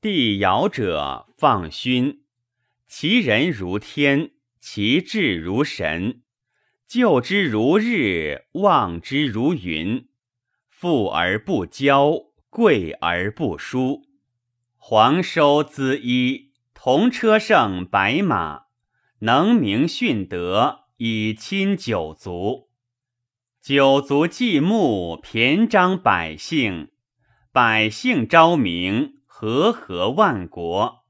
帝尧者放勋，其人如天，其志如神，救之如日，望之如云。富而不骄，贵而不疏。皇收资衣，同车胜白马，能明训德，以亲九族。九族祭牧，骈章百姓，百姓昭明，和合万国。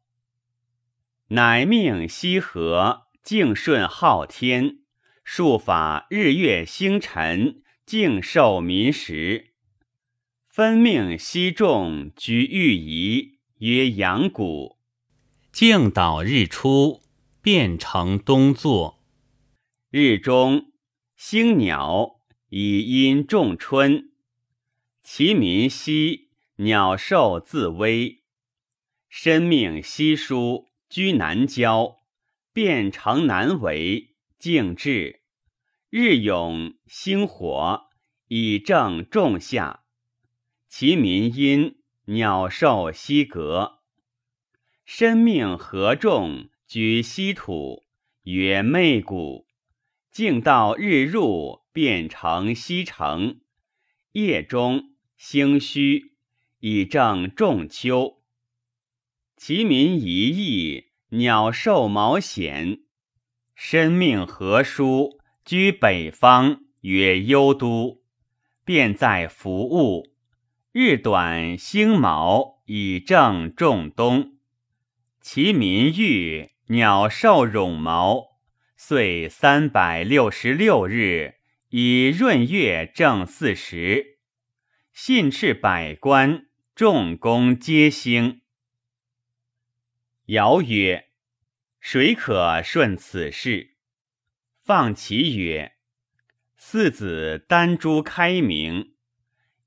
乃命羲和，敬顺昊天，术法日月星辰，敬受民时。分命西众居御仪，曰阳谷；敬导日出，变成东坐。日中星鸟，以阴仲春。其民兮，鸟兽自危。申命西疏，居南郊，变成南为，静至。日永星火，以正仲夏。其民因鸟兽西隔，申命合众居西土，曰媚谷。静到日入，变成西城。夜中星虚，以正仲秋。其民一邑，鸟兽毛显。身命何书居北方，曰幽都，便在服务。日短星毛，以正仲冬。其民欲鸟兽冗毛，岁三百六十六日，以闰月正四时。信斥百官，众公皆兴。尧曰：“谁可顺此事？”放其曰：“四子丹朱开明。”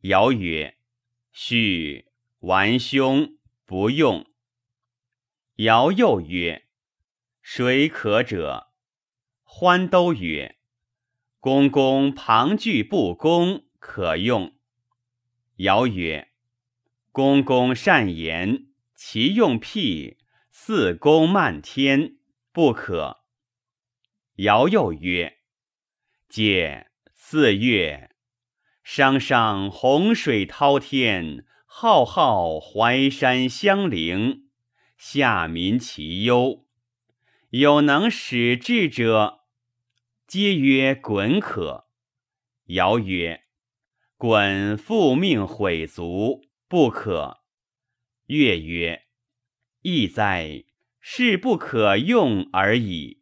尧曰。许完兄不用。尧又曰：“谁可者？”欢都曰：“公公庞巨不公，可用。”尧曰：“公公善言，其用辟，四公漫天，不可。”尧又曰：“解四月。”商商洪水滔天，浩浩淮山相陵，下民其忧。有能使智者，皆曰鲧可。尧曰：鲧复命毁族，不可。月曰：亦哉！是不可用而已。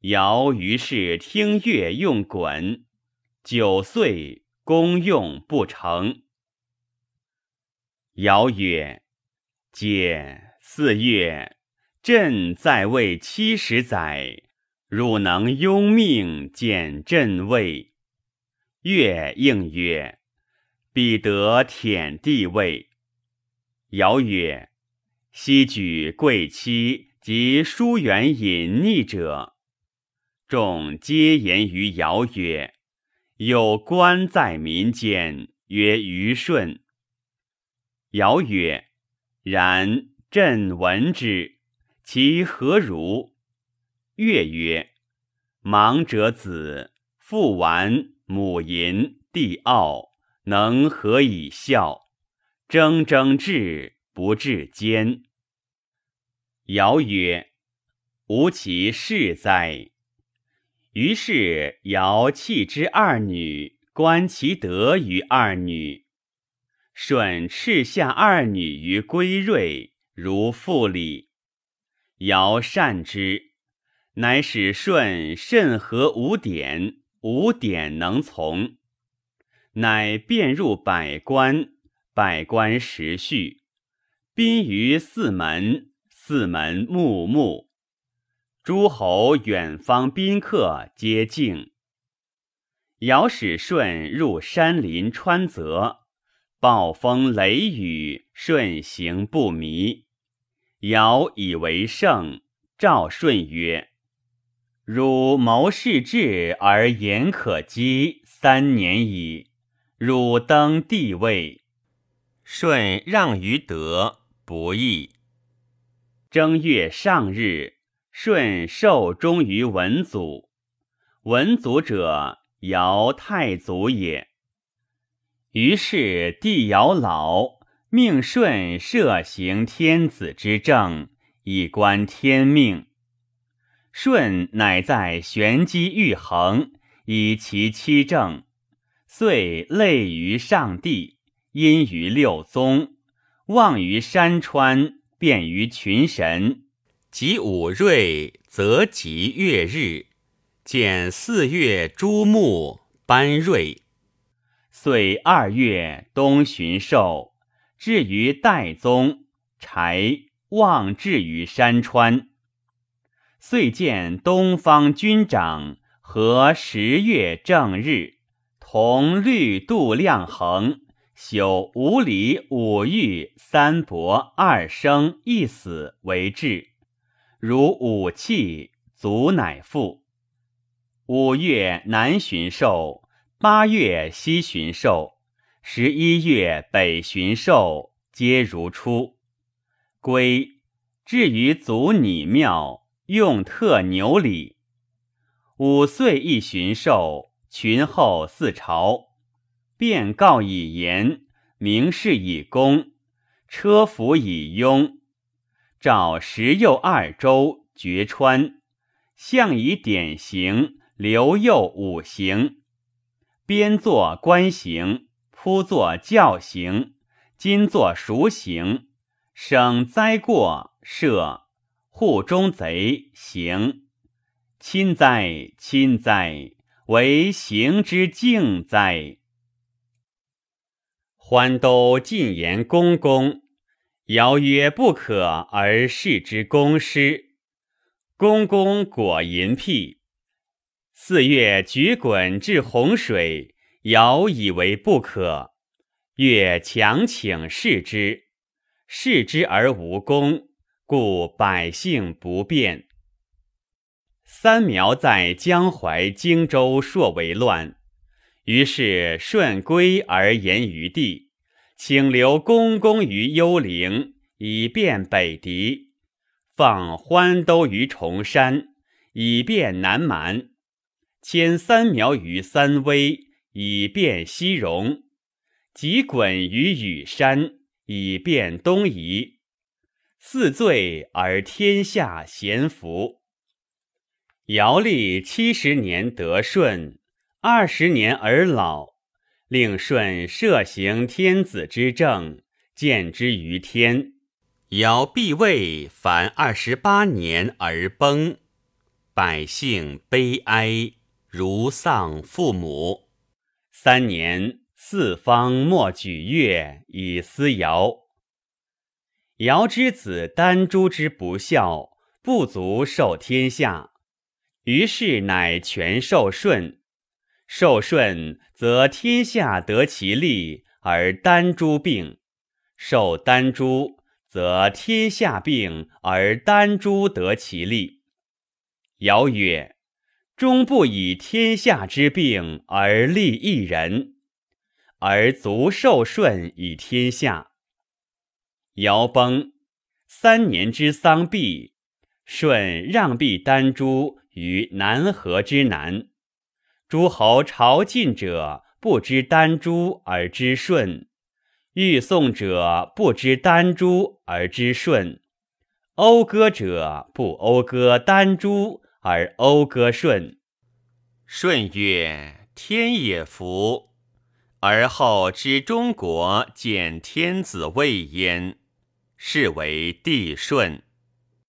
尧于是听乐用鲧，九岁。功用不成。尧曰：“解四月，朕在位七十载，汝能拥命减朕位？”乐应曰：“彼得舔地位。”尧曰：“昔举贵戚及疏远隐匿者。”众皆言于尧曰。有官在民间，曰虞舜。尧曰：“然，朕闻之，其何如？”乐曰：“盲者子，父顽，母淫，弟傲，能何以孝？铮铮至，不至坚。”尧曰：“吾其事哉！”于是尧弃之二女，观其德于二女。舜斥下二女于归瑞，如复礼。尧善之，乃使舜甚合五典，五典能从。乃遍入百官，百官时序，宾于四门，四门穆穆。诸侯远方宾客皆敬。尧使舜入山林川泽，暴风雷雨，舜行不迷。尧以为圣，召舜曰：“汝谋事志而言可击，三年矣。汝登帝位，舜让于德，不易。正月上日，舜受终于文祖。文祖者，尧太祖也。于是帝尧老，命舜设行天子之政，以观天命。舜乃在玄机玉衡，以其七政，遂类于上帝，因于六宗，望于山川，便于群神。及五瑞，则吉月日，见四月诸木斑瑞。遂二月冬旬寿，至于代宗，柴望至于山川。遂见东方军长和十月正日，同律度量衡，修五礼五欲三伯二生一死为制，如五气足乃复。五月南巡寿，八月西巡寿，十一月北巡寿，皆如初。归至于祖拟庙。用特牛礼，五岁一巡寿，群后四朝，便告以言，明示以功，车服以雍，召十右二州绝川，相以典刑，留右五行，边作官刑，铺作教刑，今作赎刑，省灾过赦。户中贼行，亲哉亲哉，为行之敬哉。欢都进言公公，尧曰不可而视之公师。公公果淫辟。四月举滚至洪水，尧以为不可，越强请视之，视之而无功。故百姓不便。三苗在江淮荆州朔为乱，于是舜归而言于地，请留公公于幽陵，以便北狄；放欢都于崇山，以便南蛮；迁三苗于三危，以便西戎；及滚于羽山，以便东夷。四罪而天下咸服。尧历七十年得顺，二十年而老，令舜设行天子之政，见之于天。尧必位凡二十八年而崩，百姓悲哀，如丧父母。三年，四方莫举乐以思尧。尧之子丹朱之不孝，不足受天下，于是乃全受舜。受舜，则天下得其利，而丹朱病；受丹朱，则天下病，而丹朱得其利。尧曰：“终不以天下之病而利一人，而足受舜以天下。”尧崩，三年之丧毕，舜让毕丹朱于南河之南。诸侯朝觐者不知丹朱而知舜，欲送者不知丹朱而知舜，讴歌者不讴歌丹朱而讴歌舜。舜曰：“天也福，而后知中国见天子位焉。”是为帝舜。